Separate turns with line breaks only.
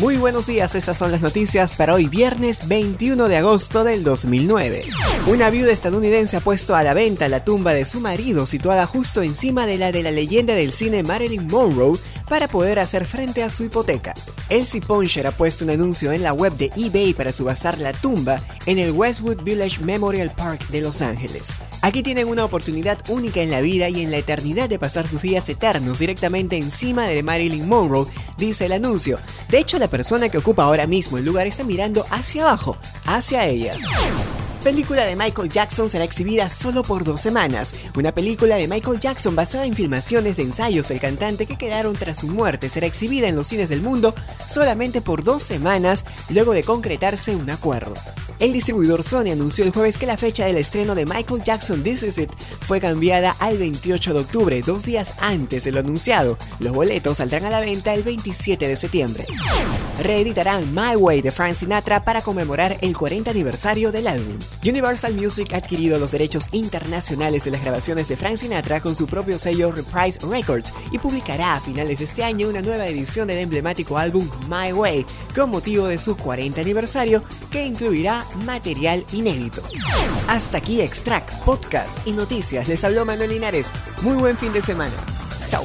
Muy buenos días, estas son las noticias para hoy viernes 21 de agosto del 2009. Una viuda estadounidense ha puesto a la venta la tumba de su marido situada justo encima de la de la leyenda del cine Marilyn Monroe para poder hacer frente a su hipoteca. Elsie Poncher ha puesto un anuncio en la web de eBay para subastar la tumba en el Westwood Village Memorial Park de Los Ángeles. Aquí tienen una oportunidad única en la vida y en la eternidad de pasar sus días eternos directamente encima de Marilyn Monroe, dice el anuncio. De hecho, la persona que ocupa ahora mismo el lugar está mirando hacia abajo, hacia ella película de Michael Jackson será exhibida solo por dos semanas. Una película de Michael Jackson basada en filmaciones de ensayos del cantante que quedaron tras su muerte será exhibida en los cines del mundo solamente por dos semanas luego de concretarse un acuerdo. El distribuidor Sony anunció el jueves que la fecha del estreno de Michael Jackson This Is It fue cambiada al 28 de octubre, dos días antes de lo anunciado. Los boletos saldrán a la venta el 27 de septiembre. Reeditarán My Way de Frank Sinatra para conmemorar el 40 aniversario del álbum. Universal Music ha adquirido los derechos internacionales de las grabaciones de Frank Sinatra con su propio sello Reprise Records y publicará a finales de este año una nueva edición del emblemático álbum My Way con motivo de su 40 aniversario que incluirá material inédito. Hasta aquí Extract, podcast y noticias. Les habló Manuel Linares. Muy buen fin de semana. Chao.